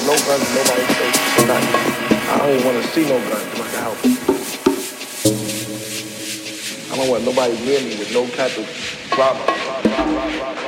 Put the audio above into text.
know no guns, nobody safe, nothing. I don't even want to see no guns if I can help it. I don't want nobody near me with no type of problem.